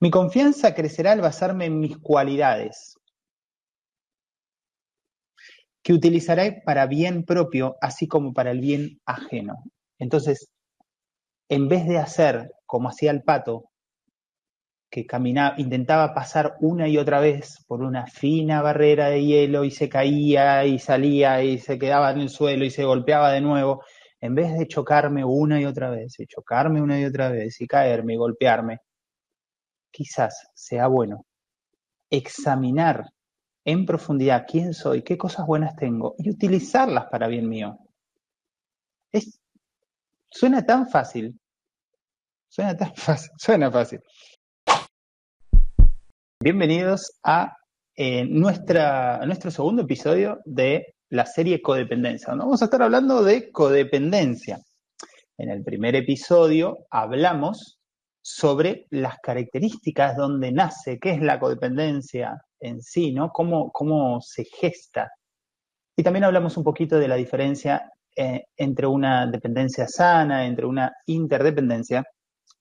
Mi confianza crecerá al basarme en mis cualidades, que utilizaré para bien propio, así como para el bien ajeno. Entonces, en vez de hacer como hacía el pato, que caminaba, intentaba pasar una y otra vez por una fina barrera de hielo y se caía y salía y se quedaba en el suelo y se golpeaba de nuevo, en vez de chocarme una y otra vez y chocarme una y otra vez y caerme y golpearme, quizás sea bueno examinar en profundidad quién soy, qué cosas buenas tengo y utilizarlas para bien mío. Es, suena tan fácil, suena tan fácil, suena fácil. Bienvenidos a eh, nuestra, nuestro segundo episodio de la serie Codependencia. Vamos a estar hablando de codependencia. En el primer episodio hablamos sobre las características donde nace, qué es la codependencia en sí, ¿no? Cómo, cómo se gesta. Y también hablamos un poquito de la diferencia eh, entre una dependencia sana, entre una interdependencia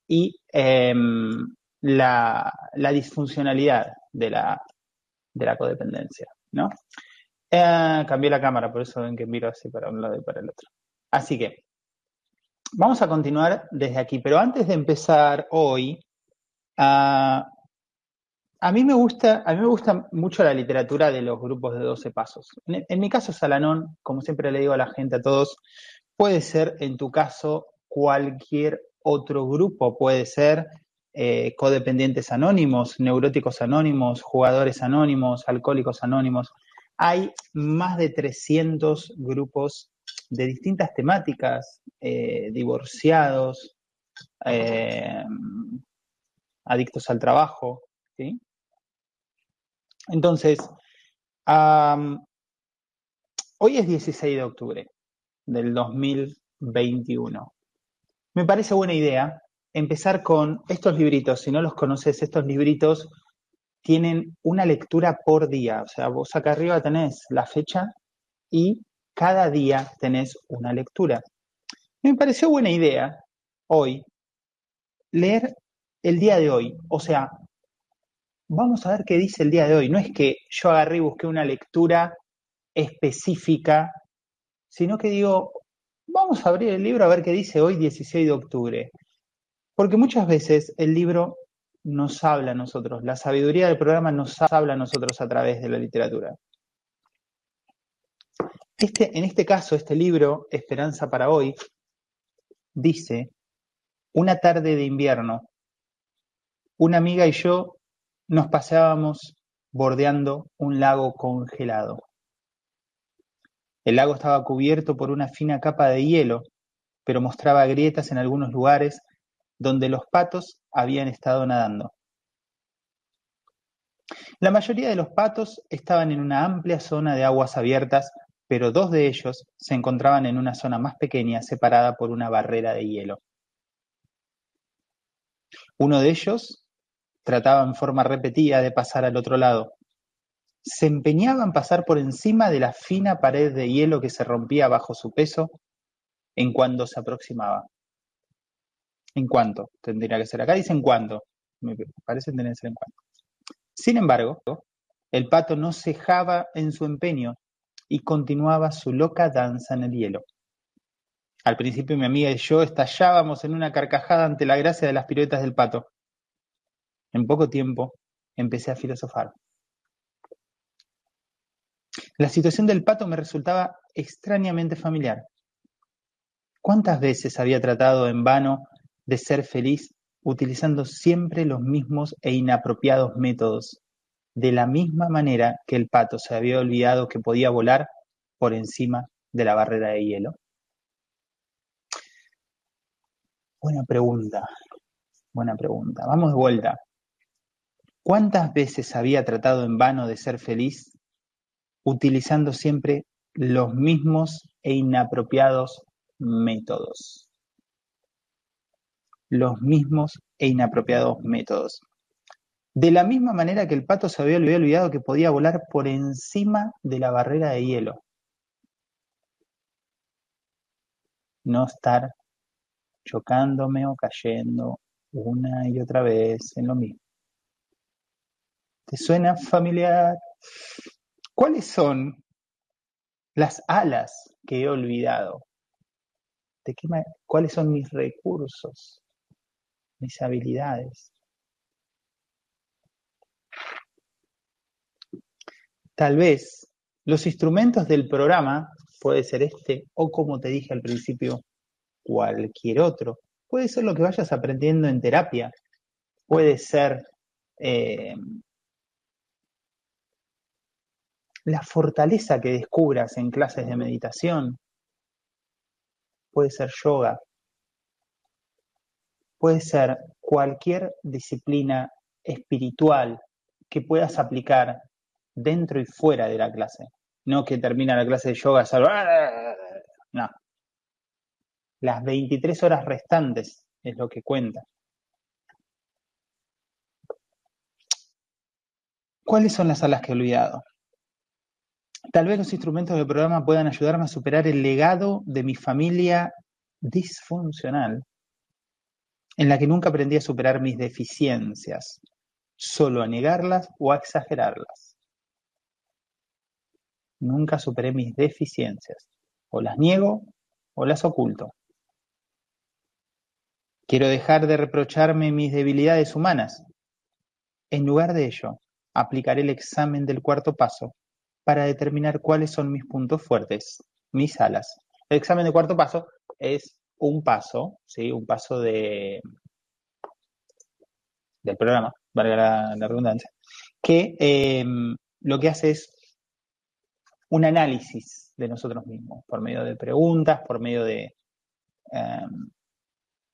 y em, la, disfuncionalidad de la, de la codependencia, ¿no? Eh, cambié la cámara, por eso ven que miro así para un lado y para el otro. Así que vamos a continuar desde aquí, pero antes de empezar hoy, ah, a mí me gusta, a mí me gusta mucho la literatura de los grupos de 12 pasos. En, en, mi caso, Salanón, como siempre le digo a la gente, a todos, puede ser en tu caso cualquier otro grupo, puede ser eh, codependientes anónimos, neuróticos anónimos, jugadores anónimos, alcohólicos anónimos. Hay más de 300 grupos de distintas temáticas, eh, divorciados, eh, adictos al trabajo. Entonces, hoy es 16 de octubre del 2021. Me parece buena idea empezar con estos libritos. Si no los conoces, estos libritos tienen una lectura por día. O sea, vos acá arriba tenés la fecha y cada día tenés una lectura. Me pareció buena idea hoy leer el día de hoy. O sea, vamos a ver qué dice el día de hoy. No es que yo agarré y busqué una lectura específica, sino que digo, vamos a abrir el libro a ver qué dice hoy 16 de octubre. Porque muchas veces el libro nos habla a nosotros, la sabiduría del programa nos habla a nosotros a través de la literatura. Este, en este caso, este libro, Esperanza para hoy, dice, una tarde de invierno, una amiga y yo nos paseábamos bordeando un lago congelado. El lago estaba cubierto por una fina capa de hielo, pero mostraba grietas en algunos lugares donde los patos habían estado nadando. La mayoría de los patos estaban en una amplia zona de aguas abiertas, pero dos de ellos se encontraban en una zona más pequeña separada por una barrera de hielo. Uno de ellos trataba en forma repetida de pasar al otro lado. Se empeñaba en pasar por encima de la fina pared de hielo que se rompía bajo su peso en cuando se aproximaba. En cuanto, tendría que ser acá, dice en cuanto. Me parece tener que ser en cuanto. Sin embargo, el pato no cejaba en su empeño y continuaba su loca danza en el hielo. Al principio mi amiga y yo estallábamos en una carcajada ante la gracia de las piruetas del pato. En poco tiempo empecé a filosofar. La situación del pato me resultaba extrañamente familiar. ¿Cuántas veces había tratado en vano de ser feliz utilizando siempre los mismos e inapropiados métodos, de la misma manera que el pato se había olvidado que podía volar por encima de la barrera de hielo? Buena pregunta, buena pregunta. Vamos de vuelta. ¿Cuántas veces había tratado en vano de ser feliz utilizando siempre los mismos e inapropiados métodos? los mismos e inapropiados métodos. De la misma manera que el pato se había olvidado que podía volar por encima de la barrera de hielo. No estar chocándome o cayendo una y otra vez en lo mismo, ¿Te suena familiar? ¿Cuáles son las alas que he olvidado? ¿De qué ¿Cuáles son mis recursos? Mis habilidades. Tal vez los instrumentos del programa puede ser este o como te dije al principio, cualquier otro. Puede ser lo que vayas aprendiendo en terapia. Puede ser eh, la fortaleza que descubras en clases de meditación. Puede ser yoga. Puede ser cualquier disciplina espiritual que puedas aplicar dentro y fuera de la clase. No que termina la clase de yoga, no. Las 23 horas restantes es lo que cuenta. ¿Cuáles son las alas que he olvidado? Tal vez los instrumentos del programa puedan ayudarme a superar el legado de mi familia disfuncional, en la que nunca aprendí a superar mis deficiencias, solo a negarlas o a exagerarlas. Nunca superé mis deficiencias. O las niego o las oculto. Quiero dejar de reprocharme mis debilidades humanas. En lugar de ello, aplicaré el examen del cuarto paso para determinar cuáles son mis puntos fuertes, mis alas. El examen del cuarto paso es un paso, ¿sí? un paso de, del programa, valga la, redundancia, que eh, lo que hace es un análisis de nosotros mismos, por medio de preguntas, por medio de, em,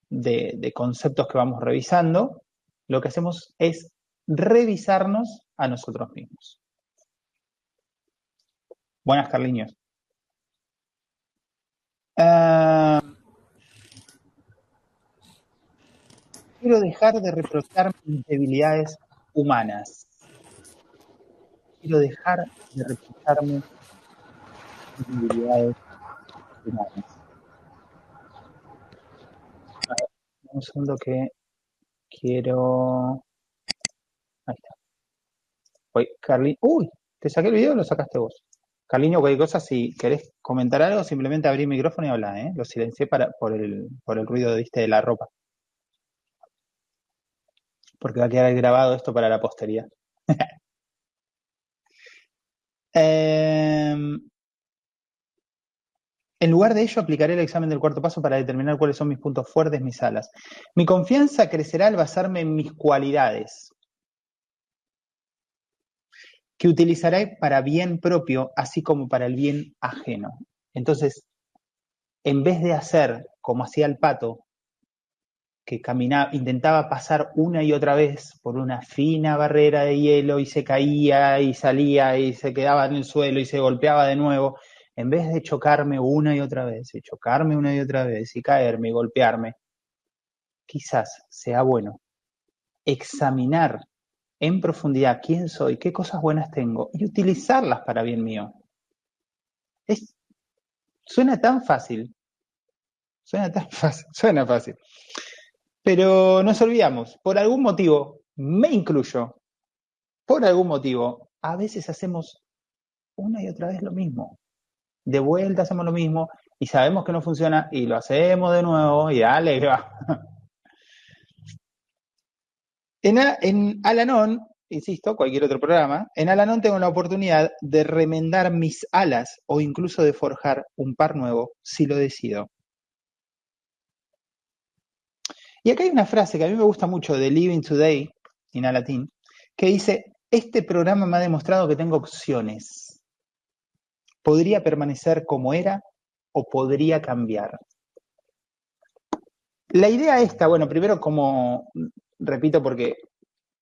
de, conceptos que vamos revisando, lo que hacemos es revisarnos a nosotros mismos. Buenas, Carliños. Em, quiero dejar de reprochar mis debilidades humanas. Quiero dejar de reprocharme habilidades humanas. un segundo que quiero. Ahí está. Oye, Carlin. Uy, te saqué el video o lo sacaste vos. Carliño, cualquier cosa, si querés comentar algo, simplemente abrí el micrófono y habla, ¿eh? Lo silencié para, por, el, por el ruido ¿viste, de la ropa. Porque va a quedar grabado esto para la posteridad. eh, en lugar de ello, aplicaré el examen del cuarto paso para determinar cuáles son mis puntos fuertes, mis alas. Mi confianza crecerá al basarme en mis cualidades, que utilizaré para bien propio, así como para el bien ajeno. Entonces, en vez de hacer como hacía el pato, que caminaba, intentaba pasar una y otra vez por una fina barrera de hielo y se caía y salía y se quedaba en el suelo y se golpeaba de nuevo, en vez de chocarme una y otra vez, y chocarme una y otra vez, y caerme y golpearme, quizás sea bueno examinar en profundidad quién soy, qué cosas buenas tengo y utilizarlas para bien mío. Es, suena tan fácil, suena tan fácil, suena fácil. Pero nos olvidamos, por algún motivo, me incluyo, por algún motivo, a veces hacemos una y otra vez lo mismo de vuelta hacemos lo mismo y sabemos que no funciona y lo hacemos de nuevo y dale, va. En, en Alanon, insisto, cualquier otro programa, en Alanon tengo la oportunidad de remendar mis alas o incluso de forjar un par nuevo si lo decido. Y acá hay una frase que a mí me gusta mucho de Living Today, en Alatín, que dice, este programa me ha demostrado que tengo opciones podría permanecer como era o podría cambiar. La idea esta, bueno, primero como, repito porque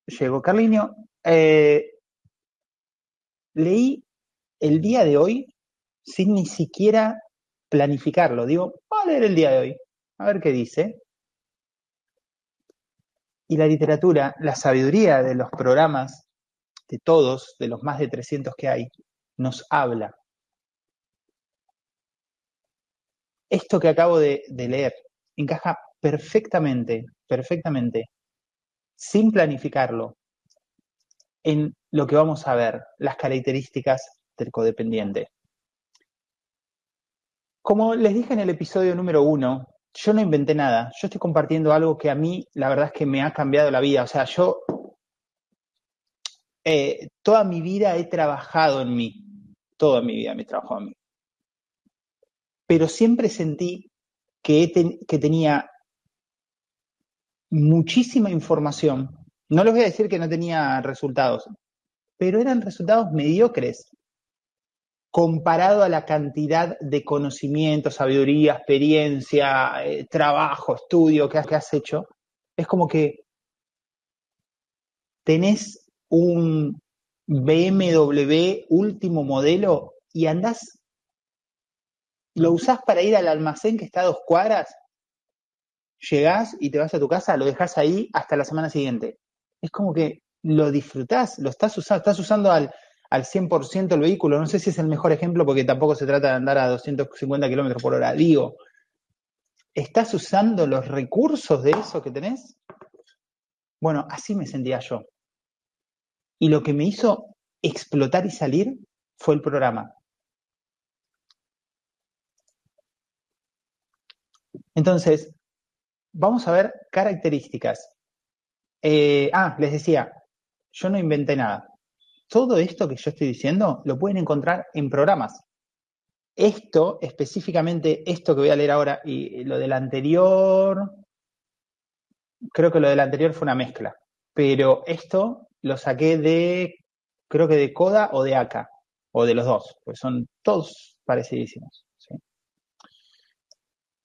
llegó Carliño, eh, leí el día de hoy sin ni siquiera planificarlo. Digo, voy a leer el día de hoy, a ver qué dice. Y la literatura, la sabiduría de los programas, de todos, de los más de 300 que hay, nos habla esto que acabo de, leer encaja perfectamente, perfectamente, sin planificarlo, en lo que vamos a ver, las características del codependiente. Como les dije en el episodio número uno, yo no inventé nada, yo estoy compartiendo algo que a mí la verdad es que me ha cambiado la vida. O sea, yo eh, toda mi vida he trabajado en mí, toda mi vida me he trabajado en mí. Pero siempre sentí que, que tenía muchísima información. No les voy a decir que no tenía resultados, pero eran resultados mediocres comparado a la cantidad de conocimiento, sabiduría, experiencia, eh, trabajo, estudio que has, hecho, es como que tenés un BMW último modelo y andás, lo usás para ir al almacén que está a dos cuadras, llegás y te vas a tu casa, lo dejas ahí hasta la semana siguiente. Es como que lo disfrutás, lo estás usando, estás usando al al 100% el vehículo. No sé si es el mejor ejemplo porque tampoco se trata de andar a 250 kilómetros por hora. Digo, ¿estás usando los recursos de eso que tenés? Bueno, así me sentía yo. Y lo que me hizo explotar y salir fue el programa. Entonces, vamos a ver características. Eh, ah, les decía, yo no inventé nada todo esto que yo estoy diciendo lo pueden encontrar en programas. Esto, específicamente esto que voy a leer ahora y lo del anterior, creo que lo del anterior fue una mezcla, pero esto lo saqué de, creo que de Coda o de ACA, o de los dos, pues son todos parecidísimos.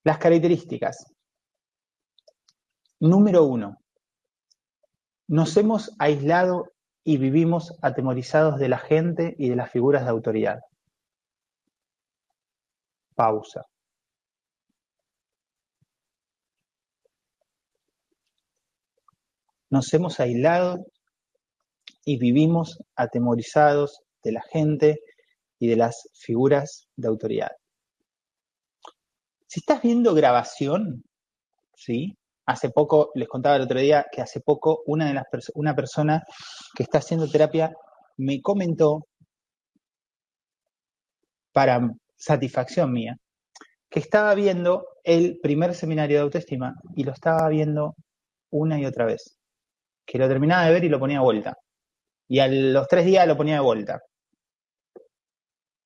Las características. Número uno, nos hemos aislado y vivimos atemorizados de la gente y de las figuras de autoridad. Pausa. Nos hemos aislado y vivimos atemorizados de la gente y de las figuras de autoridad. Si estás viendo grabación, ¿sí? Hace poco, les contaba el otro día que hace poco una, de las una persona que está haciendo terapia me comentó, para satisfacción mía, que estaba viendo el primer seminario de autoestima y lo estaba viendo una y otra vez. Que lo terminaba de ver y lo ponía de vuelta. Y a los tres días lo ponía de vuelta.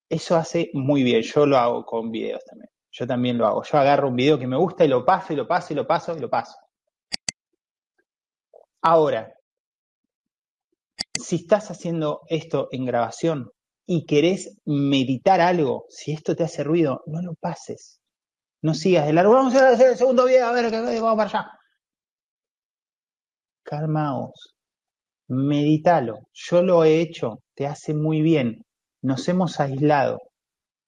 Eso hace muy bien. Yo lo hago con videos también. Yo también lo hago. Yo agarro un video que me gusta y lo paso y lo paso y lo paso y lo paso. Ahora, si estás haciendo esto en grabación y querés meditar algo, si esto te hace ruido, no lo pases. No sigas de largo. Vamos a hacer el segundo video, a ver, vamos para allá. Calmaos. Meditalo. Yo lo he hecho. Te hace muy bien. Nos hemos aislado.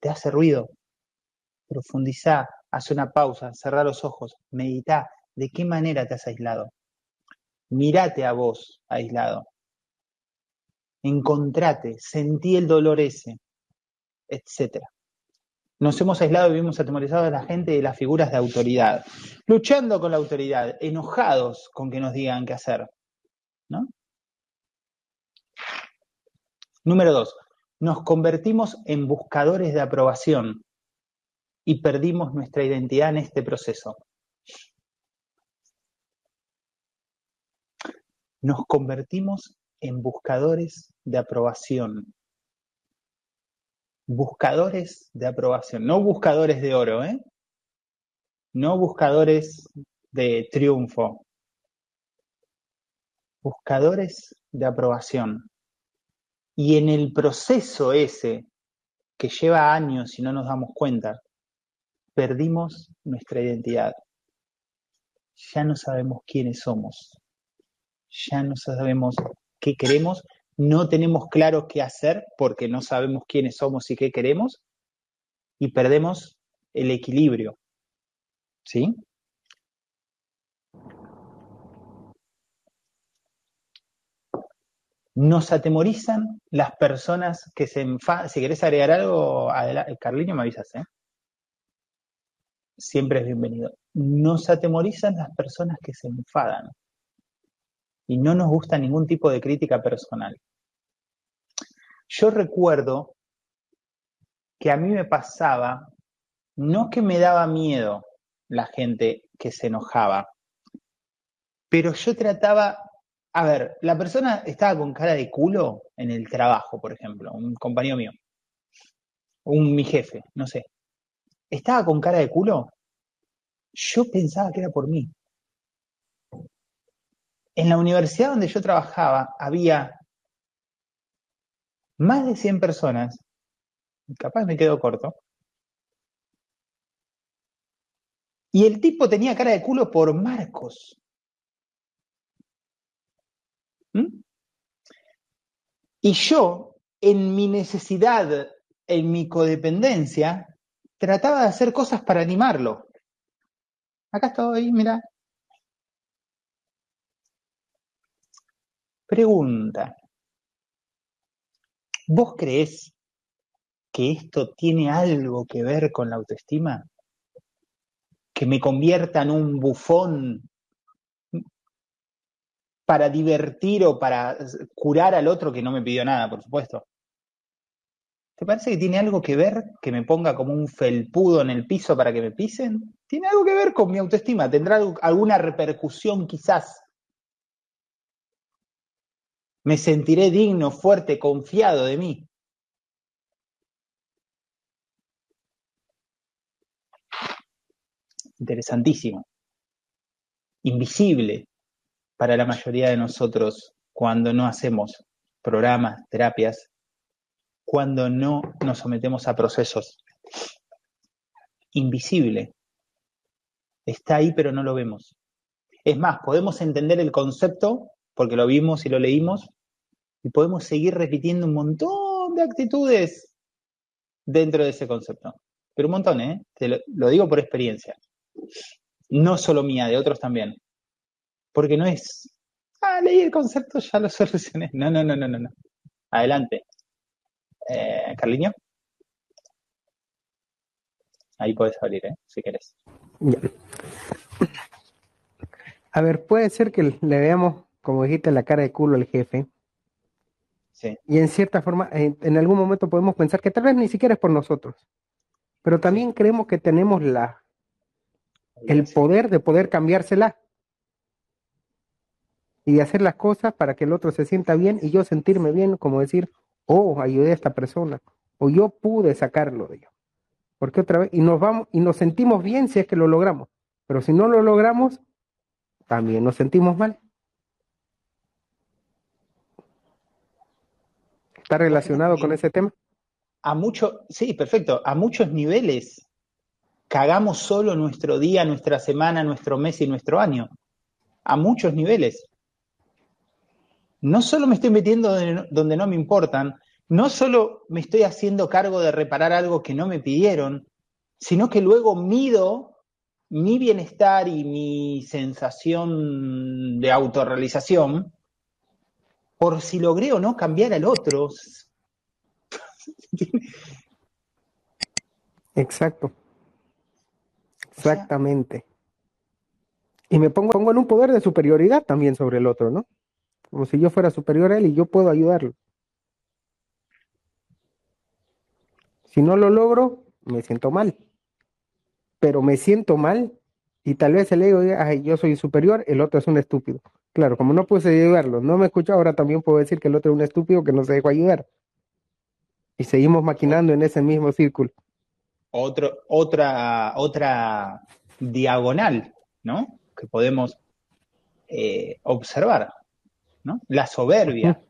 ¿Te hace ruido? Profundizá, haz una pausa, cerrá los ojos, meditá. ¿De qué manera te has aislado? Mirate a vos aislado. Encontrate, sentí el dolor ese, etc. Nos hemos aislado y vivimos atemorizados de la gente y de las figuras de autoridad, luchando con la autoridad, enojados con que nos digan qué hacer. ¿no? Número dos, nos convertimos en buscadores de aprobación y perdimos nuestra identidad en este proceso. Nos convertimos en buscadores de aprobación. Buscadores de aprobación, no buscadores de oro, ¿eh? No buscadores de triunfo. Buscadores de aprobación. Y en el proceso ese, que lleva años y no nos damos cuenta, perdimos nuestra identidad. Ya no sabemos quiénes somos. Ya no sabemos qué queremos. No tenemos claro qué hacer porque no sabemos quiénes somos y qué queremos. Y perdemos el equilibrio. ¿Sí? Nos atemorizan las personas que se enfadan. Si querés agregar algo, Carliño, me avisas, ¿eh? Siempre es bienvenido. Nos atemorizan las personas que se enfadan y no nos gusta ningún tipo de crítica personal. yo recuerdo que a mí me pasaba, no que me daba miedo la gente que se enojaba, pero yo trataba, a ver, la persona estaba con cara de culo en el trabajo, por ejemplo, un compañero mío, un mi jefe, no sé, estaba con cara de culo, yo pensaba que era por mí. En la universidad donde yo trabajaba había más de 100 personas, capaz me quedo corto, y el tipo tenía cara de culo por Marcos. ¿Mm? Y yo, en mi necesidad, en mi codependencia, trataba de hacer cosas para animarlo. Acá estoy, mira. Pregunta. ¿Vos creés que esto tiene algo que ver con la autoestima? ¿Que me convierta en un bufón para divertir o para curar al otro que no me pidió nada, por supuesto? ¿Te parece que tiene algo que ver que me ponga como un felpudo en el piso para que me pisen? ¿Tiene algo que ver con mi autoestima? ¿Tendrá alguna repercusión quizás? Me sentiré digno, fuerte, confiado de mí. Interesantísimo. Invisible para la mayoría de nosotros cuando no hacemos programas, terapias, cuando no nos sometemos a procesos. Invisible. Está ahí pero no lo vemos. Es más, podemos entender el concepto porque lo vimos y lo leímos y podemos seguir repitiendo un montón de actitudes dentro de ese concepto. Pero un montón, ¿eh? Te lo, digo por experiencia. No solo mía, de otros también. Porque no es, ah, leí el concepto, ya lo solucioné. No, no, no, no, no. no. Adelante. Eh, Carliño. Ahí puedes abrir, ¿eh? si quieres. Ya. A ver, puede ser que le veamos, como dijiste, la cara de culo al jefe. Sí. Y en cierta forma, en, en algún momento podemos pensar que tal vez ni siquiera es por nosotros. Pero también creemos que tenemos la, el poder de poder cambiársela. Y de hacer las cosas para que el otro se sienta bien y yo sentirme bien, como decir, oh, ayudé a esta persona, o yo pude sacarlo de ello. Porque otra vez, y nos vamos, y nos sentimos bien si es que lo logramos, pero si no lo logramos, también nos sentimos mal. ¿Está relacionado con ese tema? A muchos, sí, perfecto, a muchos niveles cagamos solo nuestro día, nuestra semana, nuestro mes y nuestro año. A muchos niveles. No solo me estoy metiendo donde, donde no me importan, no solo me estoy haciendo cargo de reparar algo que no me pidieron, sino que luego mido mi bienestar y mi sensación de autorrealización por si logré o no cambiar al otro. Exacto. Exactamente. Y me pongo, pongo en un poder de superioridad también sobre el otro, ¿no? Como si yo fuera superior a él y yo puedo ayudarlo. Si no lo logro, me siento mal. Pero me siento mal y tal vez el ego diga, ay, yo soy superior, el otro es un estúpido. Claro, como no pude ayudarlo, no me escucha, ahora también puedo decir que el otro es un estúpido que no se dejó ayudar. Y seguimos maquinando en ese mismo círculo. Otra, otra diagonal, ¿no? Que podemos eh, observar, ¿no? La soberbia.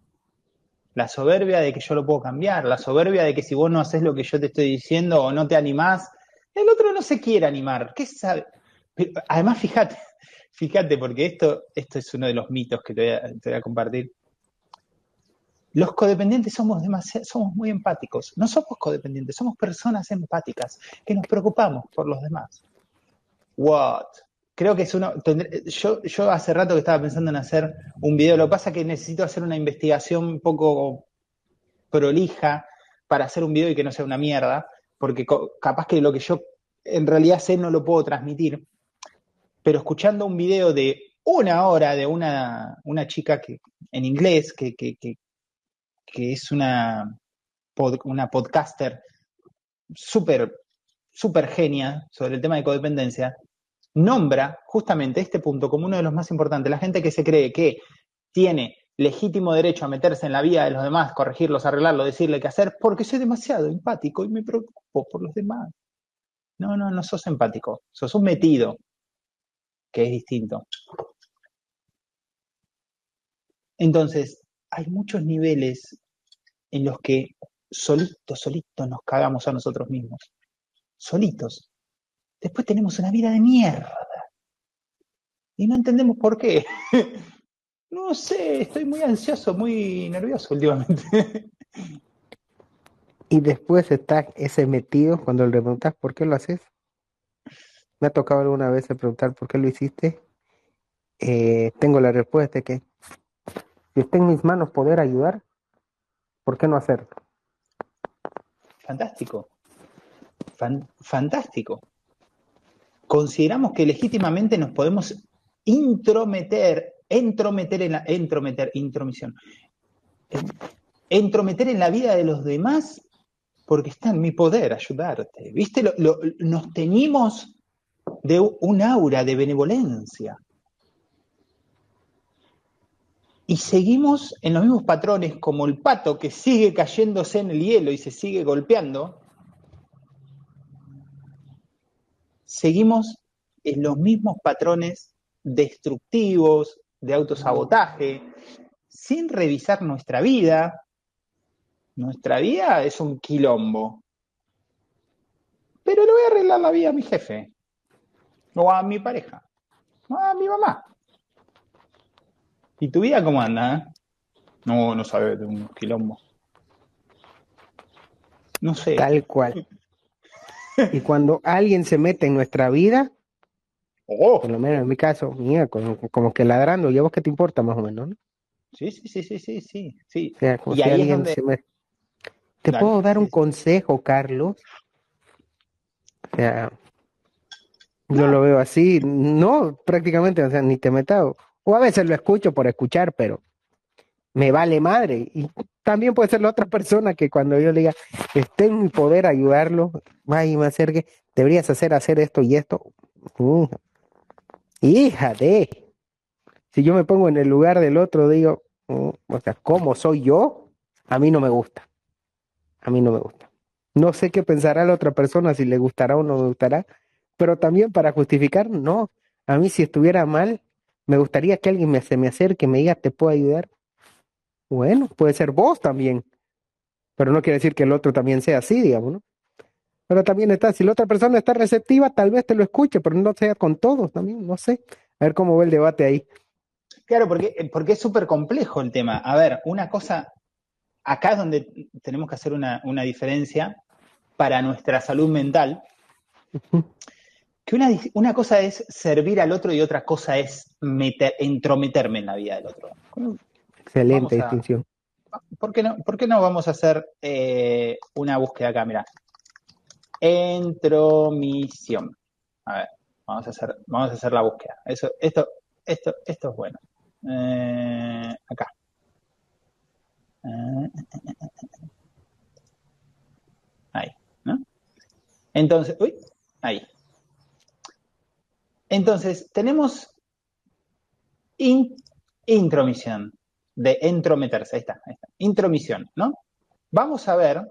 La soberbia de que yo lo puedo cambiar, la soberbia de que si vos no haces lo que yo te estoy diciendo o no te animás, el otro no se quiere animar. ¿Qué sabe? Pero, además, fíjate, fíjate, porque esto, esto es uno de los mitos que te voy a, te voy a compartir. Los codependientes somos demasiado, somos muy empáticos. No somos codependientes, somos personas empáticas que nos preocupamos por los demás. What? Creo que es uno. Yo, hace rato que estaba pensando en hacer un video. Lo que pasa es que necesito hacer una investigación un poco prolija para hacer un video y que no sea una mierda, porque capaz que lo que yo en realidad sé no lo puedo transmitir. Pero escuchando un video de una hora de una, una chica que, en inglés que, que, que, es una una podcaster súper, súper genia sobre el tema de codependencia, nombra justamente este punto como uno de los más importantes. La gente que se cree que tiene legítimo derecho a meterse en la vida de los demás, corregirlos, arreglarlo, decirle qué hacer, porque soy demasiado empático y me preocupo por los demás. No, no, no sos empático, sos un metido, que es distinto. Entonces, hay muchos niveles en los que solitos, solitos nos cagamos a nosotros mismos. Solitos. Después tenemos una vida de mierda. Y no entendemos por qué. No sé, estoy muy ansioso, muy nervioso últimamente. Y después está ese metido cuando le preguntas por qué lo haces. Me ha tocado alguna vez preguntar por qué lo hiciste. Eh, tengo la respuesta que si está en mis manos poder ayudar, ¿por qué no hacerlo? Fantástico. fantástico. Consideramos que legítimamente nos podemos intrometer entrometer en la, entrometer, intromisión, entrometer en la vida de los demás porque está en mi poder ayudarte. ¿Viste? nos teñimos de un aura de benevolencia. Y seguimos en los mismos patrones como el pato que sigue cayéndose en el hielo y se sigue golpeando. Seguimos en los mismos patrones destructivos, de autosabotaje, sin revisar nuestra vida. Nuestra vida es un quilombo. Pero le voy a arreglar la vida a mi jefe, o a mi pareja, o a mi mamá. ¿Y tu vida cómo anda? Eh? No, no sabes de un quilombo. No sé. Tal cual. Y cuando alguien se mete en nuestra vida, Oh. Por lo menos en mi caso, mía, como, que ladrando, ¿y a vos qué te importa más o menos? ¿no? Sí, sí, sí, sí, sí, sí. sí. y ahí ¿Te puedo dar un consejo, Carlos? O sea, yo lo veo así, no, prácticamente, o sea, ni te metas, o a veces lo escucho por escuchar, pero me vale madre. Y también puede ser la otra persona que cuando yo le diga, esté en mi poder ayudarlo, vaya y me acerque, deberías hacer, hacer esto y esto. Uh, Hija de. Si yo me pongo en el lugar del otro, digo, mm, o sea, ¿cómo soy yo? A mí no me gusta. A mí no me gusta. No sé qué pensará la otra persona, si le gustará o no me gustará, pero también para justificar, no. A mí si estuviera mal, me gustaría que alguien me, se me acerque y me diga, ¿te puedo ayudar? Bueno, puede ser vos también, pero no quiere decir que el otro también sea así, digamos, ¿no? Pero también está, si la otra persona está receptiva, tal vez te lo escuche, pero no sea con todos también, no sé. A ver cómo va el debate ahí. Claro, porque, porque es súper complejo el tema. A ver, una cosa, acá es donde tenemos que hacer una, diferencia para nuestra salud mental, que una, una, cosa es servir al otro y otra cosa es meter, entrometerme en la vida del otro. Excelente distinción. ¿por qué, no, ¿Por qué no vamos a hacer eh, una búsqueda acá? Mira, Entromisión. A ver, vamos a hacer, vamos a hacer la búsqueda. Eso, esto, esto, esto es bueno. Eh, acá. Ahí, ¿no? Entonces, uy, ahí. Entonces, tenemos intromisión, de entrometerse, ahí está, intromisión, ¿no? Vamos a ver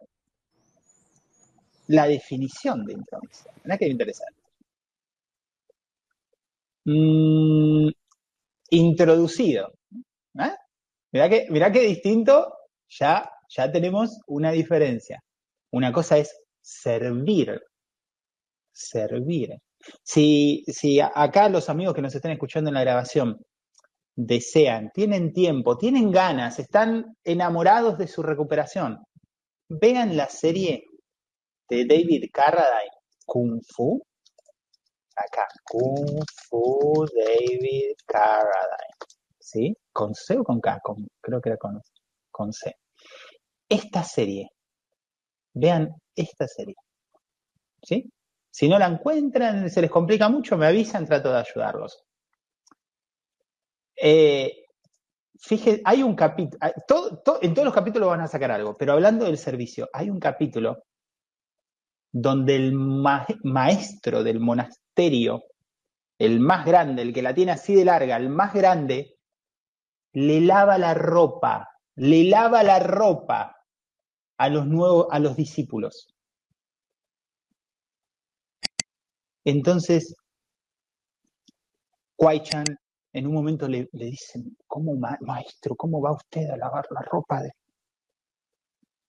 la definición de intromisión. Mirá que interesante. Mm, introducido. ¿eh? Mirá que distinto, ya, ya tenemos una diferencia. Una cosa es servir. Servir. Si, si acá los amigos que nos están escuchando en la grabación desean, tienen tiempo, tienen ganas, están enamorados de su recuperación, vean la serie de David Carradine, Kung Fu. Acá, Kung Fu David Carradine. ¿Sí? ¿Con C o con K? creo que era con, con C. Esta serie. Vean esta serie. ¿Sí? Si no la encuentran, se les complica mucho, me avisan, trato de ayudarlos. Eh, hay un capítulo, en todos los capítulos van a sacar algo, pero hablando del servicio, hay un capítulo donde el maestro del monasterio, el más grande, el que la tiene así de larga, el más grande, le lava la ropa, le lava la ropa a los nuevos, a los discípulos. Entonces, Kwai-chan en un momento le, dicen, ¿cómo maestro, cómo va usted a lavar la ropa de,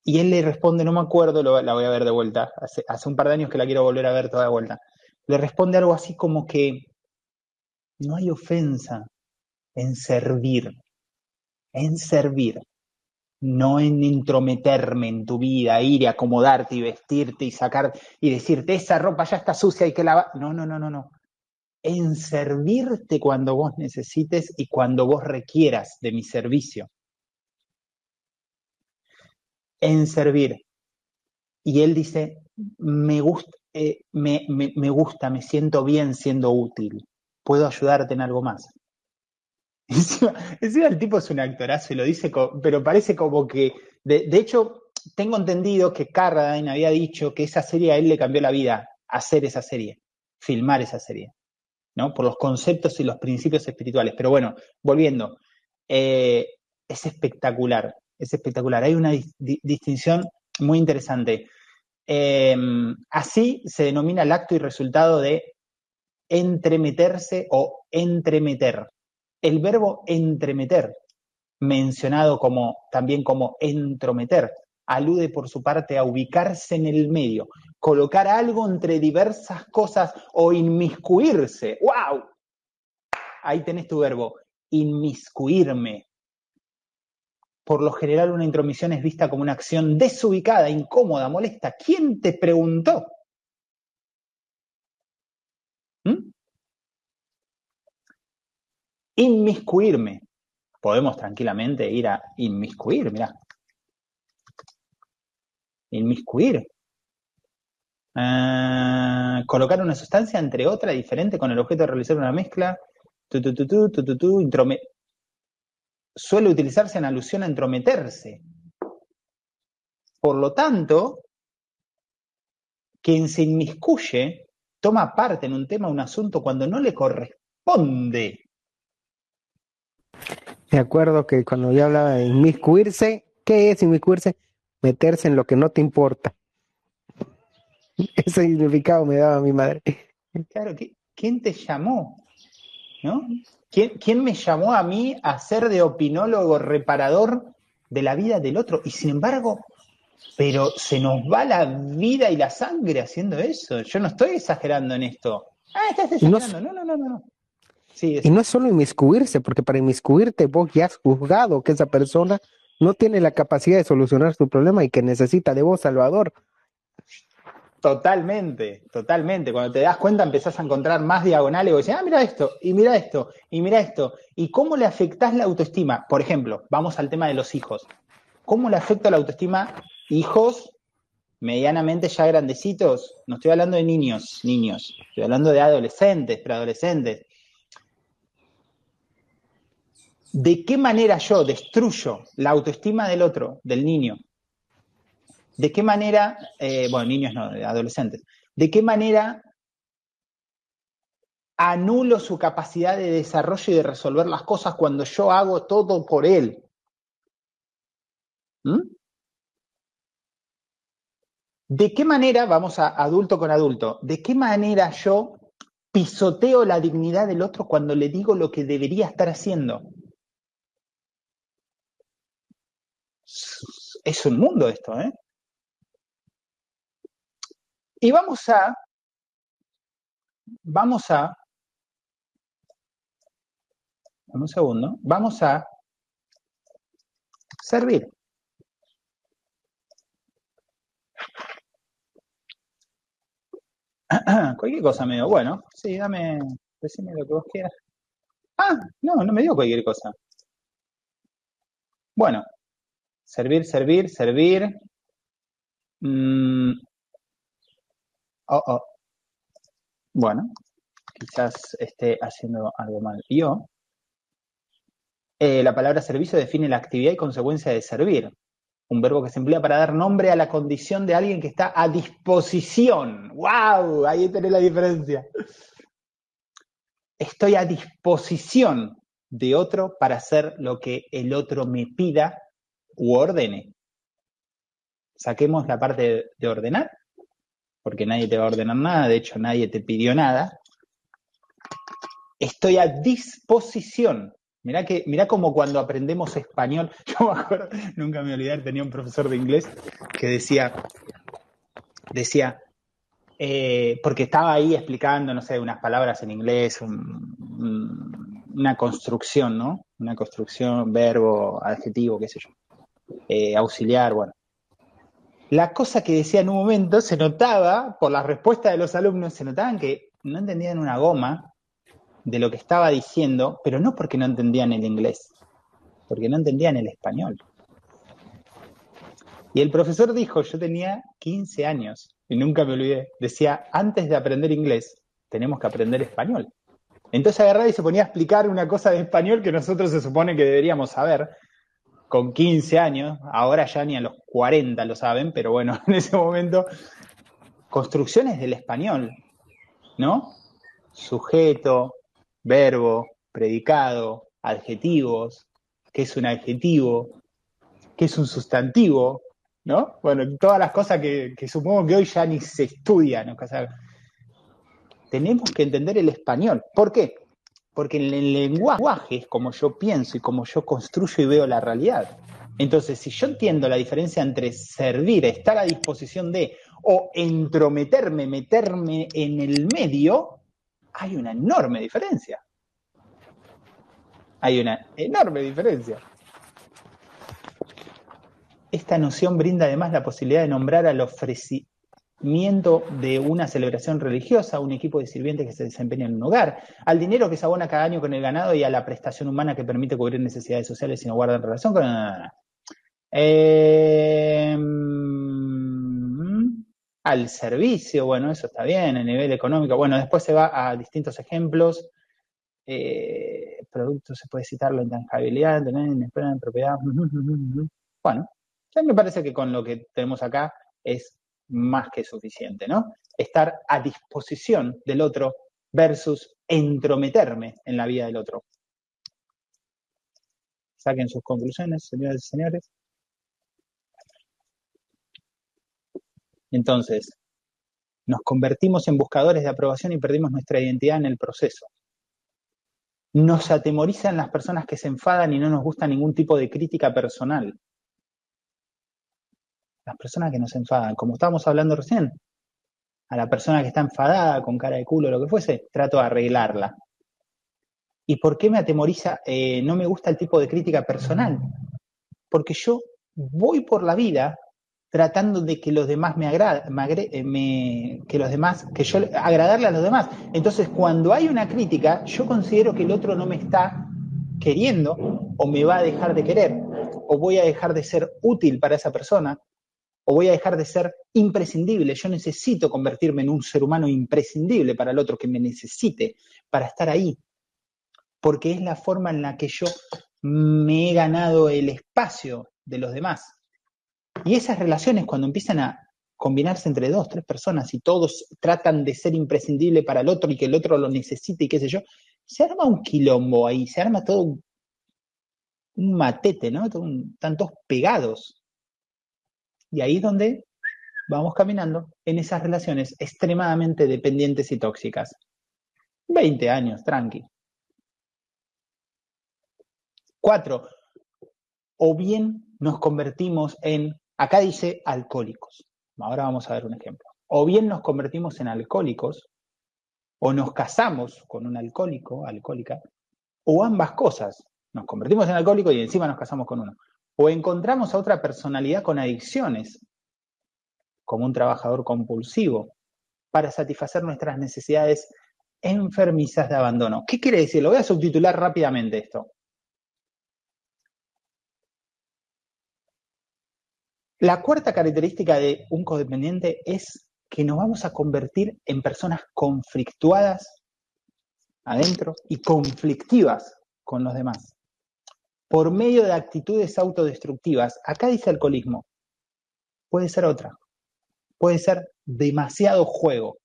y él le responde, no me acuerdo, la voy a ver de vuelta, hace, hace un par de años que la quiero volver a ver toda de vuelta. Le responde algo así como que no hay ofensa en servir, en servir, no en intrometerme en tu vida, ir y acomodarte y vestirte y sacar y decirte esa ropa ya está sucia y que lavar. No, no, no, no, no. En servirte cuando vos necesites y cuando vos requieras de mi servicio en servir. Y él dice, me gusta, eh, me, me, gusta, me siento bien siendo útil, puedo ayudarte en algo más. Encima, el tipo es un actorazo y lo dice, pero parece como que, de, hecho, tengo entendido que Carradine había dicho que esa serie a él le cambió la vida, hacer esa serie, filmar esa serie, ¿no? Por los conceptos y los principios espirituales. Pero bueno, volviendo, eh, es espectacular es espectacular. Hay una distinción muy interesante. Em, así se denomina el acto y resultado de entremeterse o entremeter. El verbo entremeter, mencionado como, también como entrometer, alude por su parte a ubicarse en el medio, colocar algo entre diversas cosas o inmiscuirse. ¡Wow! Ahí tenés tu verbo, inmiscuirme, por lo general una intromisión es vista como una acción desubicada, incómoda, molesta. ¿Quién te preguntó? ¿Mm? Inmiscuirme. Podemos tranquilamente ir a inmiscuir, mirá. Inmiscuir. Ah, colocar una sustancia entre otra diferente con el objeto de realizar una mezcla. Suele utilizarse en alusión a entrometerse. Por lo tanto, quien se inmiscuye toma parte en un tema, un asunto, cuando no le corresponde. Me acuerdo que cuando yo hablaba de inmiscuirse, ¿qué es inmiscuirse? Meterse en lo que no te importa. Ese significado me daba mi madre. Claro, ¿quién te llamó? ¿No? ¿Quién, me llamó a mí a ser de opinólogo reparador de la vida del otro? Y sin embargo, pero se nos va la vida y la sangre haciendo eso. Yo no estoy exagerando en esto. Ah, estás exagerando. No, no, no, no. y no es solo inmiscuirse, porque para inmiscuirte vos ya has juzgado que esa persona no tiene la capacidad de solucionar su problema y que necesita de vos, Salvador. Totalmente, totalmente. Cuando te das cuenta empezás a encontrar más diagonales y decís, ah, mira esto, y mira esto, y mira esto. ¿Y cómo le afectás la autoestima? Por ejemplo, vamos al tema de los hijos. ¿Cómo le afecta la autoestima hijos medianamente ya grandecitos? No estoy hablando de niños, niños. Estoy hablando de adolescentes, preadolescentes. ¿De qué manera yo destruyo la autoestima del otro, del niño, ¿De qué manera, eh, bueno, niños no, adolescentes, de qué manera anulo su capacidad de desarrollo y de resolver las cosas cuando yo hago todo por él? ¿Mm? ¿De qué manera, vamos a adulto con adulto, de qué manera yo pisoteo la dignidad del otro cuando le digo lo que debería estar haciendo? Es un mundo esto, ¿eh? Y vamos a, vamos a, un segundo, vamos a servir. cualquier cosa me dio. Bueno, sí, dame, decime lo que vos quieras. Ah, no, no me dio cualquier cosa. Bueno, servir, servir, servir. Mm, Oh, oh. Bueno, quizás esté haciendo algo mal yo. Eh, la palabra servicio define la actividad y consecuencia de servir, un verbo que se emplea para dar nombre a la condición de alguien que está a disposición. ¡Wow! Ahí tenés la diferencia. Estoy a disposición de otro para hacer lo que el otro me pida u ordene. Saquemos la parte de ordenar, porque nadie te va a ordenar nada, de hecho nadie te pidió nada. Estoy a disposición Mirá, que, mirá como cuando aprendemos español, yo me acuerdo, nunca me olvidé, tenía un profesor de inglés que decía, decía, eh, porque estaba ahí explicando, no sé, unas palabras en inglés, una construcción, ¿no? Una construcción, verbo, adjetivo, qué sé yo, eh, auxiliar, bueno. La cosa que decía en un momento se notaba, por la respuesta de los alumnos, se notaban que no entendían una goma de lo que estaba diciendo, pero no porque no entendían el inglés, porque no entendían el español. Y el profesor dijo, yo tenía 15 años y nunca me olvidé, decía, antes de aprender inglés, tenemos que aprender español. Entonces agarraba y se ponía a explicar una cosa de español que nosotros se supone que deberíamos saber con 15 años, ahora ya ni a los 40 lo saben, pero bueno, en ese momento, construcciones del español, ¿no? Sujeto, verbo, predicado, adjetivos, qué es un adjetivo, qué es un sustantivo, ¿no? Bueno, todas las cosas que, supongo que hoy ya ni se estudian. tenemos que entender el español. ¿Por qué? Porque en el lenguaje es como yo pienso y como yo construyo y veo la realidad. Entonces, si yo entiendo la diferencia entre servir, estar a disposición de, o entrometerme, meterme en el medio, hay una enorme diferencia. Hay una enorme diferencia. Esta noción brinda además la posibilidad de nombrar al ofrecimiento de una celebración religiosa, un equipo de sirvientes que se desempeña en un hogar, al dinero que se abona cada año con el ganado y a la prestación humana que permite cubrir necesidades sociales y no guardan relación con... Eh, al servicio, bueno, eso está bien, a nivel económico. Bueno, después se va a distintos ejemplos. Eh, productos, se puede citar la intangibilidad, tener en propiedad. Bueno, ya me parece que con lo que tenemos acá es más que suficiente, ¿no? Estar a disposición del otro versus entrometerme en la vida del otro. Saquen sus conclusiones, señores y señores. Entonces, nos convertimos en buscadores de aprobación y perdimos nuestra identidad en el proceso. Nos atemorizan las personas que se enfadan y no nos gusta ningún tipo de crítica personal. Las personas que nos enfadan, como estábamos hablando recién, a la persona que está enfadada, con cara de culo, lo que fuese, trato de arreglarla. ¿Y por qué me atemoriza? Eh, no me gusta el tipo de crítica personal. Porque yo voy por la vida tratando de que los demás me agraden, eh, que los demás, que yo agradarle a los demás. Entonces, cuando hay una crítica, yo considero que el otro no me está queriendo o me va a dejar de querer o voy a dejar de ser útil para esa persona o voy a dejar de ser imprescindible. Yo necesito convertirme en un ser humano imprescindible para el otro que me necesite para estar ahí, porque es la forma en la que yo me he ganado el espacio de los demás. Y esas relaciones, cuando empiezan a combinarse entre dos, tres personas y todos tratan de ser imprescindible para el otro y que el otro lo necesite y qué sé yo, se arma un quilombo ahí, se arma todo un, matete, ¿no? están todos pegados. Y ahí es donde vamos caminando en esas relaciones extremadamente dependientes y tóxicas. 20 años, tranqui. Cuatro, o bien nos convertimos en Acá dice alcohólicos. Ahora vamos a ver un ejemplo. O bien nos convertimos en alcohólicos, o nos casamos con un alcohólico, alcohólica, o ambas cosas. Nos convertimos en alcohólico y encima nos casamos con uno. O encontramos a otra personalidad con adicciones, como un trabajador compulsivo, para satisfacer nuestras necesidades enfermizas de abandono. ¿Qué quiere decir? Lo voy a subtitular rápidamente esto. La cuarta característica de un codependiente es que nos vamos a convertir en personas conflictuadas adentro y conflictivas con los demás. Por medio de actitudes autodestructivas. Acá dice alcoholismo. Puede ser otra. Puede ser demasiado juego.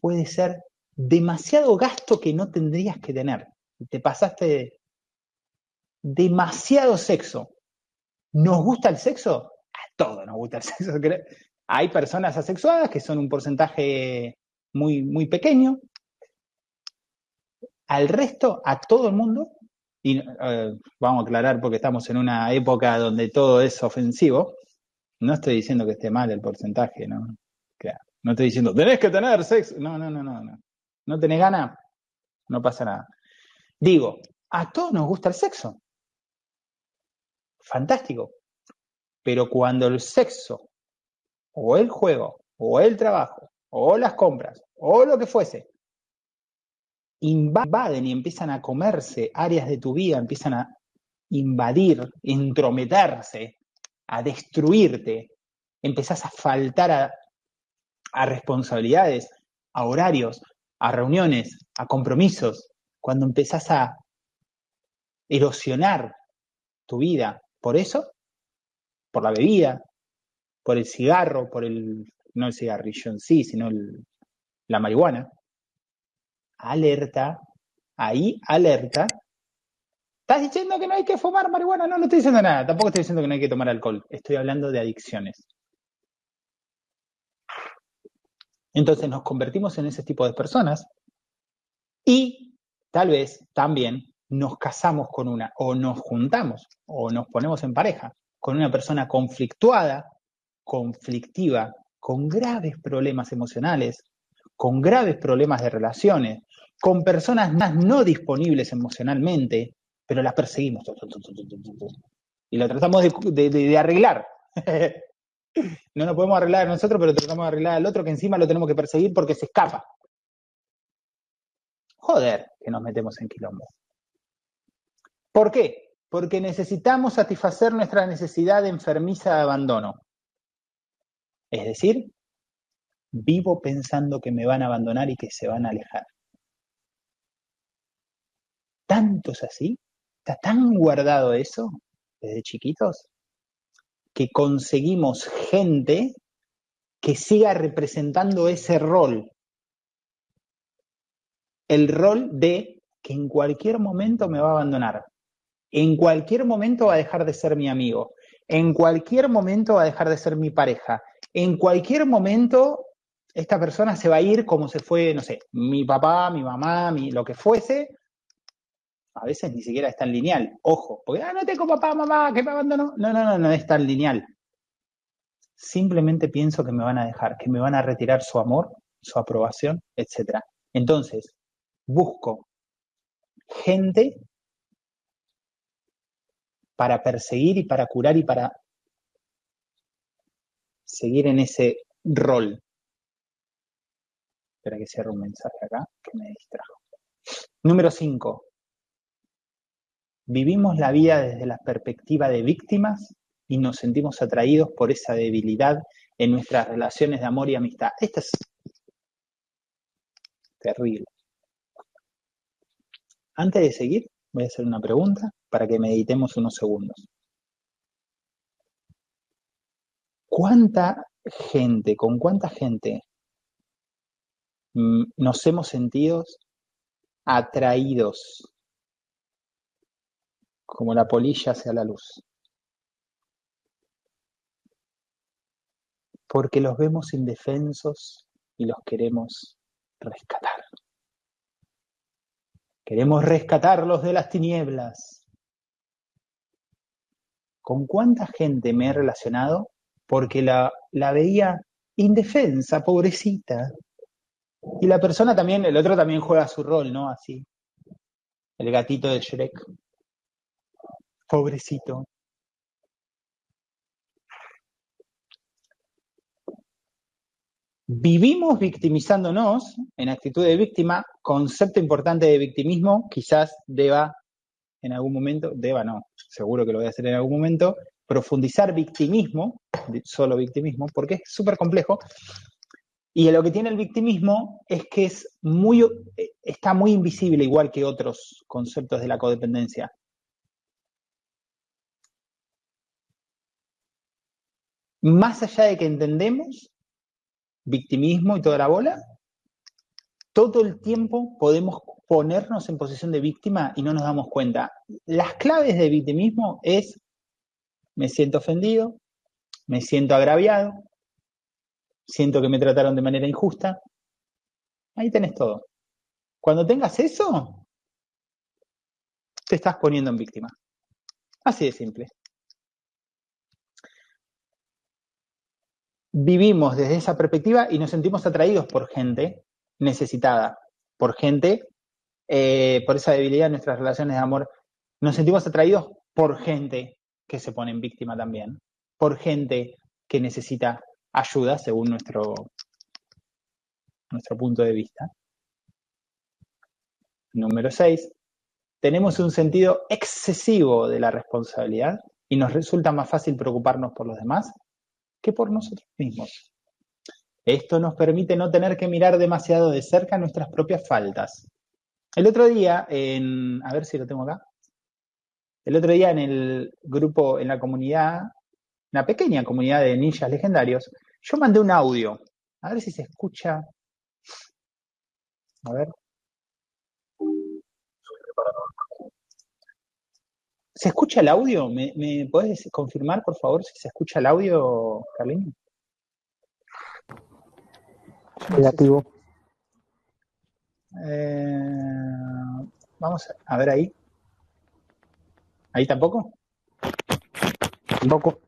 Puede ser demasiado gasto que no tendrías que tener. Te pasaste demasiado sexo. ¿Nos gusta el sexo? A todos nos gusta el sexo. Hay personas asexuadas que son un porcentaje muy, muy pequeño. Al resto, a todo el mundo, y eh, vamos a aclarar porque estamos en una época donde todo es ofensivo, no estoy diciendo que esté mal el porcentaje, ¿no? No estoy diciendo, tenés que tener sexo. No, no, no, no, no. ¿No tenés ganas? No pasa nada. Digo, a todos nos gusta el sexo. Fantástico. Pero cuando el sexo, o el juego, o el trabajo, o las compras, o lo que fuese, invaden y empiezan a comerse áreas de tu vida, empiezan a invadir, entrometerse, a destruirte, empezás a faltar a, responsabilidades, a horarios, a reuniones, a compromisos, cuando empezás a erosionar tu vida. Por eso, por la bebida, por el cigarro, por el, no el cigarrillo en sí, sino la marihuana, alerta, ahí alerta. ¿Estás diciendo que no hay que fumar marihuana? No, no estoy diciendo nada. Tampoco estoy diciendo que no hay que tomar alcohol. Estoy hablando de adicciones. Entonces nos convertimos en ese tipo de personas y tal vez también nos casamos con una, o nos juntamos, o nos ponemos en pareja con una persona conflictuada, conflictiva, con graves problemas emocionales, con graves problemas de relaciones, con personas más no disponibles emocionalmente, pero las perseguimos. Y lo tratamos de, arreglar. no nos podemos arreglar nosotros, pero tratamos de arreglar al otro que encima lo tenemos que perseguir porque se escapa. Joder, que nos metemos en quilombo. ¿Por qué? Porque necesitamos satisfacer nuestra necesidad de enfermiza de abandono. Es decir, vivo pensando que me van a abandonar y que se van a alejar. Tanto es así, está tan guardado eso desde chiquitos, que conseguimos gente que siga representando ese rol. El rol de que en cualquier momento me va a abandonar, en cualquier momento va a dejar de ser mi amigo, en cualquier momento va a dejar de ser mi pareja, en cualquier momento esta persona se va a ir como se fue, no sé, mi papá, mi mamá, mi, lo que fuese. A veces ni siquiera es tan lineal. Ojo, porque ah, no tengo papá, mamá, que me abandonó. No, no, no, no es tan lineal. Simplemente pienso que me van a dejar, que me van a retirar su amor, su aprobación, etc. Entonces, busco gente para perseguir y para curar y para seguir en ese rol. Espera que cierre un mensaje acá que me distrajo. Número 5. Vivimos la vida desde la perspectiva de víctimas y nos sentimos atraídos por esa debilidad en nuestras relaciones de amor y amistad. Esto es terrible. Antes de seguir, voy a hacer una pregunta para que meditemos unos segundos. ¿Cuánta gente, con cuánta gente nos hemos sentido atraídos como la polilla hacia la luz. Porque los vemos indefensos y los queremos rescatar. Queremos rescatarlos de las tinieblas. ¿Con cuánta gente me he relacionado? Porque la, la veía indefensa, pobrecita, y la persona también, el otro también juega su rol, ¿no? Así. El gatito de Shrek. Pobrecito. Vivimos victimizándonos en actitud de víctima, concepto importante de victimismo, quizás deba en algún momento, deba no, seguro que lo voy a hacer en algún momento, profundizar victimismo, solo victimismo, porque es súper complejo, y lo que tiene el victimismo es que es muy, eh, está muy invisible, igual que otros conceptos de la codependencia. Más allá de que entendemos victimismo y toda la bola, todo el tiempo podemos ponernos en posición de víctima y no nos damos cuenta. Las claves de victimismo es me siento ofendido, me siento agraviado, siento que me trataron de manera injusta. Ahí tenés todo. Cuando tengas eso, te estás poniendo en víctima. Así de simple. Vivimos desde esa perspectiva y nos sentimos atraídos por gente necesitada, por gente, eh, por esa debilidad en nuestras relaciones de amor. Nos sentimos atraídos por gente que se pone en víctima también, por gente que necesita ayuda según nuestro, nuestro punto de vista. Número 6. Tenemos un sentido excesivo de la responsabilidad y nos resulta más fácil preocuparnos por los demás que por nosotros mismos. Esto nos permite no tener que mirar demasiado de cerca nuestras propias faltas. El otro día, en, a ver si lo tengo acá, el otro día en el grupo, en la comunidad, una pequeña comunidad de ninjas legendarios, yo mandé un audio. A ver si se escucha. A ver. ¿Se escucha el audio? ¿Me, me podés confirmar, por favor, si se escucha el audio, Carlín? Negativo. Eh, vamos a ver ahí. ¿Ahí tampoco? Tampoco.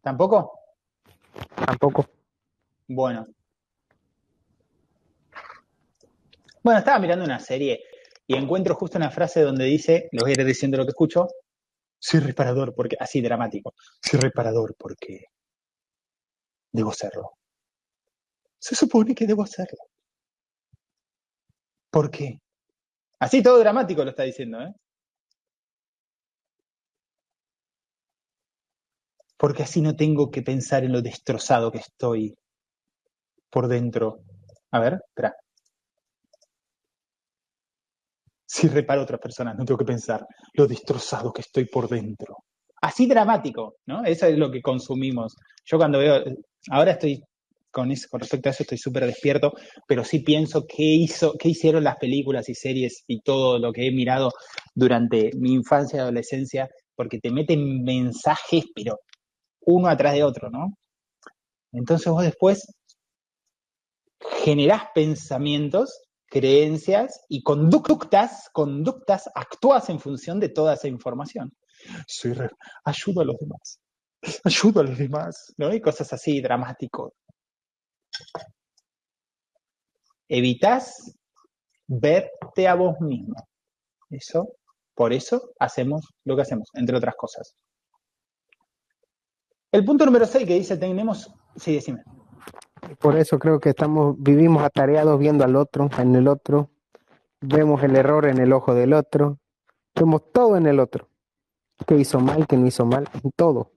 ¿Tampoco? Tampoco. Bueno. Bueno, estaba mirando una serie y encuentro justo una frase donde dice, lo voy a ir diciendo lo que escucho, soy reparador porque, así dramático, soy reparador porque debo serlo. Se supone que debo hacerlo. ¿Por qué? Así todo dramático lo está diciendo, ¿eh? Porque así no tengo que pensar en lo destrozado que estoy por dentro. A ver, espera. Si reparo a otras personas, no tengo que pensar lo destrozado que estoy por dentro. Así dramático, ¿no? Eso es lo que consumimos. Yo cuando veo, ahora estoy con, con respecto a eso estoy súper despierto, pero sí pienso qué, hizo, qué hicieron las películas y series y todo lo que he mirado durante mi infancia y adolescencia, porque te meten mensajes, pero uno atrás de otro, ¿no? Entonces vos después generás pensamientos, creencias y conductas, conductas, actúas en función de toda esa información. Soy ayudo a los demás, ayudo a los demás, ¿no? Y cosas así dramáticos. Evitas verte a vos mismo. Eso, por eso hacemos lo que hacemos, entre otras cosas. El punto número 6 que dice tenemos, sí, decime. Por eso creo que estamos, vivimos atareados viendo al otro, en el otro, vemos el error en el ojo del otro, vemos todo en el otro. ¿Qué hizo mal, qué no hizo mal, en todo.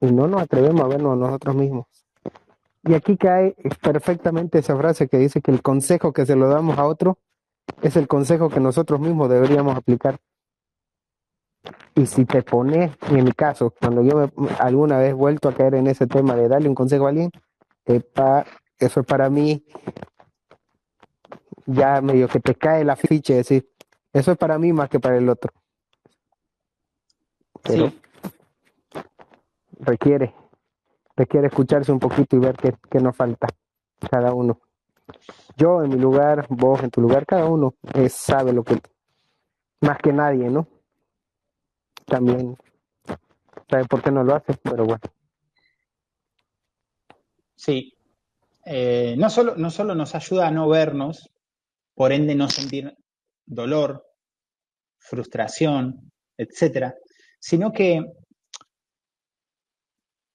Y no nos atrevemos a vernos nosotros mismos. Y aquí cae perfectamente esa frase que dice que el consejo que se lo damos a otro es el consejo que nosotros mismos deberíamos aplicar. Y si te pones, en mi caso, cuando yo alguna vez he vuelto a caer en ese tema de darle un consejo a alguien, eso es para mí ya medio que te cae la ficha, decir, eso es para mí más que para el otro. Pero requiere, requiere escucharse un poquito y ver qué, qué nos falta cada uno. Yo en mi lugar, vos en tu lugar, cada uno sabe lo que, más que nadie, ¿no? También sabe por qué no lo hace, pero bueno. Sí. Eh, no, solo, no solo nos ayuda a no vernos, por ende no sentir dolor, frustración, etcétera, sino que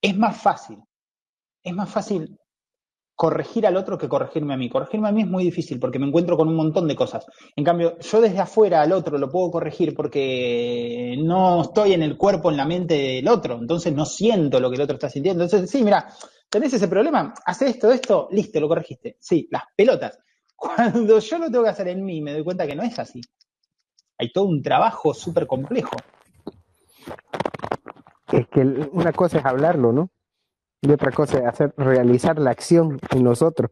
es más fácil, es más fácil corregir al otro que corregirme a mí. Corregirme a mí es muy difícil porque me encuentro con un montón de cosas. En cambio, yo desde afuera al otro lo puedo corregir porque no estoy en el cuerpo, en la mente del otro, entonces no siento lo que el otro está sintiendo. Entonces, sí, mira, tenés ese problema, hace esto, esto, listo, lo corregiste. Sí, las pelotas. Cuando yo lo tengo que hacer en mí, me doy cuenta que no es así. Hay todo un trabajo súper complejo. Es que una cosa es hablarlo, ¿no? Y otra cosa es hacer, realizar la acción en nosotros.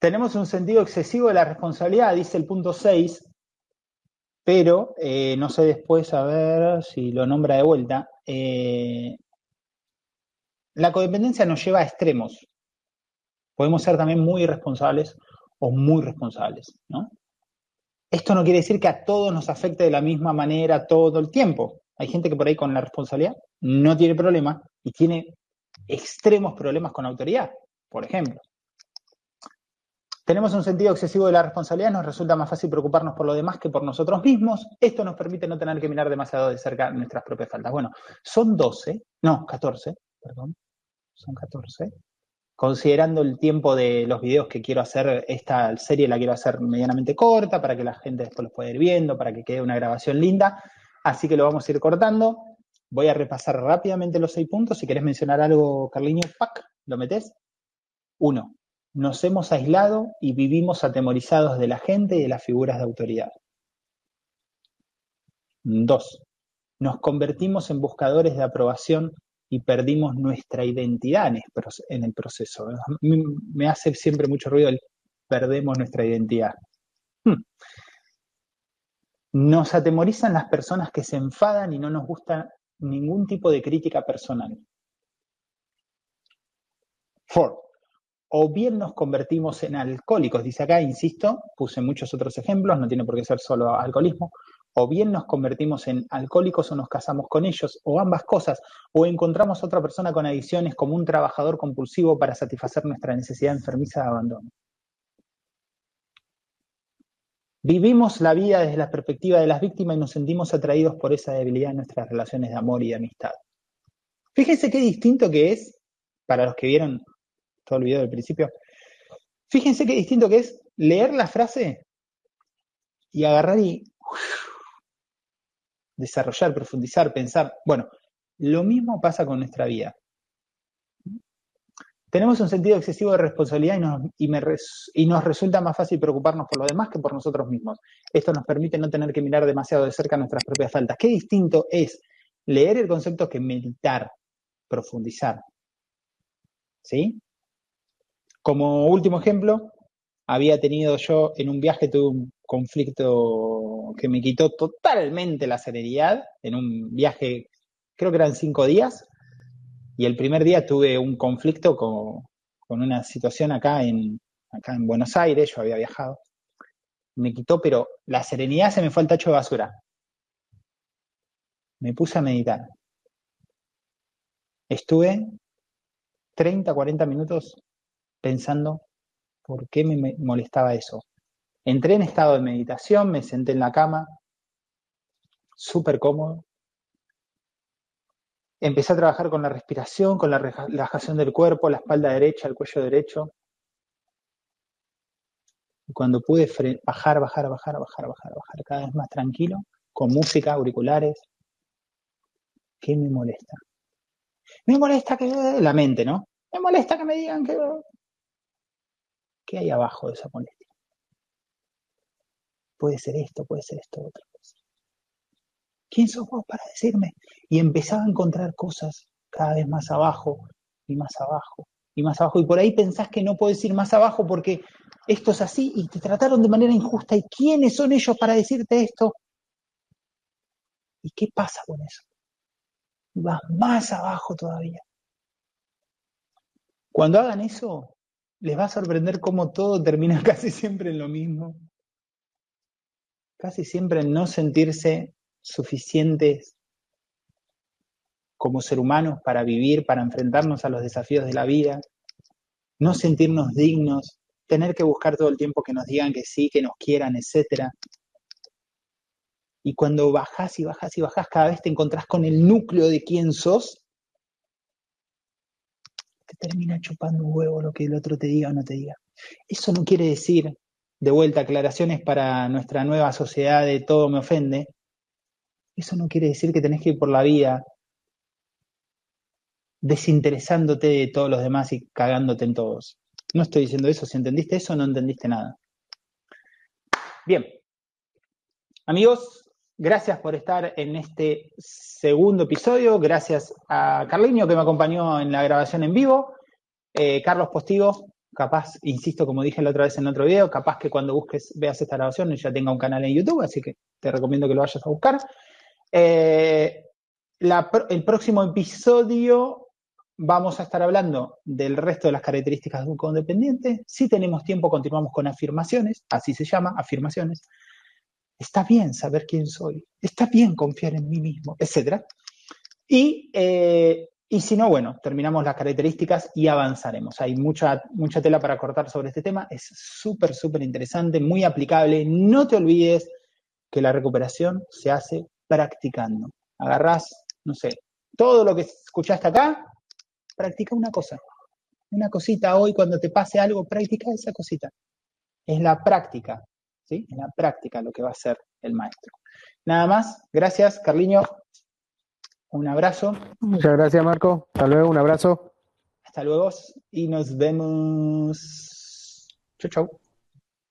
Tenemos un sentido excesivo de la responsabilidad, dice el punto 6, pero eh, no sé después a ver si lo nombra de vuelta. Eh, la codependencia nos lleva a extremos. Podemos ser también muy irresponsables o muy responsables, ¿no? Esto no quiere decir que a todos nos afecte de la misma manera todo el tiempo. Hay gente que por ahí con la responsabilidad no tiene problema y tiene extremos problemas con autoridad, por ejemplo. Tenemos un sentido excesivo de la responsabilidad, nos resulta más fácil preocuparnos por lo demás que por nosotros mismos. Esto nos permite no tener que mirar demasiado de cerca nuestras propias faltas. Bueno, son 12, no, 14, perdón, son 14. Considerando el tiempo de los videos que quiero hacer, esta serie la quiero hacer medianamente corta para que la gente después los pueda ir viendo, para que quede una grabación linda. Así que lo vamos a ir cortando. Voy a repasar rápidamente los seis puntos. Si querés mencionar algo, Carliño, pack, ¿lo metés? Uno, nos hemos aislado y vivimos atemorizados de la gente y de las figuras de autoridad. Dos, nos convertimos en buscadores de aprobación y perdimos nuestra identidad en el proceso. Me hace siempre mucho ruido el perdemos nuestra identidad. Hmm. Nos atemorizan las personas que se enfadan y no nos gusta ningún tipo de crítica personal. Four, o bien nos convertimos en alcohólicos, dice acá, insisto, puse muchos otros ejemplos, no tiene por qué ser solo alcoholismo, o bien nos convertimos en alcohólicos o nos casamos con ellos, o ambas cosas, o encontramos otra persona con adicciones como un trabajador compulsivo para satisfacer nuestra necesidad enfermiza de abandono. Vivimos la vida desde la perspectiva de las víctimas y nos sentimos atraídos por esa debilidad en nuestras relaciones de amor y de amistad. Fíjense qué distinto que es, para los que vieron todo el video del principio. Fíjense qué distinto que es leer la frase y agarrar y desarrollar, profundizar, pensar. Bueno, lo mismo pasa con nuestra vida. Tenemos un sentido excesivo de responsabilidad y nos, y nos, resulta más fácil preocuparnos por lo demás que por nosotros mismos. Esto nos permite no tener que mirar demasiado de cerca nuestras propias faltas. Qué distinto es leer el concepto que meditar, profundizar. ¿Sí? Como último ejemplo, había tenido yo en un viaje, tuve un conflicto que me quitó totalmente la serenidad, en un viaje, creo que eran cinco días, y el primer día tuve un conflicto con, una situación acá en, acá en Buenos Aires, yo había viajado, me quitó, pero la serenidad se me fue al tacho de basura. Me puse a meditar. Estuve 30, 40 minutos pensando por qué me molestaba eso. Entré en estado de meditación, me senté en la cama, súper cómodo. Empecé a trabajar con la respiración, con la relajación del cuerpo, la espalda derecha, el cuello derecho. Y cuando pude bajar, bajar, bajar, bajar, bajar, bajar, cada vez más tranquilo, con música, auriculares, ¿qué me molesta? Me molesta que la mente, ¿no? Me molesta que me digan que ¿Qué hay abajo de esa molestia? Puede ser esto, puede ser esto, otra cosa. ¿Quién sos vos para decirme? Y empezaba a encontrar cosas cada vez más abajo y más abajo y más abajo. Y por ahí pensás que no puedes ir más abajo porque esto es así y te trataron de manera injusta. ¿Y quiénes son ellos para decirte esto? ¿Y qué pasa con eso? vas más abajo todavía. Cuando hagan eso, les va a sorprender cómo todo termina casi siempre en lo mismo. Casi siempre no sentirse suficientes como ser humanos para vivir, para enfrentarnos a los desafíos de la vida, no sentirnos dignos, tener que buscar todo el tiempo que nos digan que sí, que nos quieran, etc. Y cuando bajás y bajás y bajás, cada vez te encontrás con el núcleo de quién sos termina chupando un huevo lo que el otro te diga o no te diga. Eso no quiere decir, de vuelta, aclaraciones para nuestra nueva sociedad de todo me ofende. Eso no quiere decir que tenés que ir por la vida desinteresándote de todos los demás y cagándote en todos. No estoy diciendo eso. Si entendiste eso, no entendiste nada. Bien. Amigos, gracias por estar en este segundo episodio. Gracias a Carliño que me acompañó en la grabación en vivo. Eh, Carlos Postigo, capaz, insisto, como dije la otra vez en otro video, capaz que cuando busques, veas esta grabación ya tenga un canal en YouTube, así que te recomiendo que lo vayas a buscar. Eh, el próximo episodio vamos a estar hablando del resto de las características de un codependiente. Si tenemos tiempo, continuamos con afirmaciones, así se llama, afirmaciones. Está bien saber quién soy, está bien confiar en mí mismo, etc. Y, eh, y si no, bueno, terminamos las características y avanzaremos. Hay mucha, mucha tela para cortar sobre este tema, es súper, súper interesante, muy aplicable. No te olvides que la recuperación se hace practicando. Agarrás, no sé, todo lo que escuchaste acá, practica una cosa. Una cosita hoy, cuando te pase algo, practica esa cosita. Es la práctica, ¿sí? Es la práctica lo que va a hacer el maestro. Nada más, gracias, Carliño. Un abrazo. Muchas gracias, Marco. Hasta luego, un abrazo. Hasta luego y nos vemos. Chau, chau.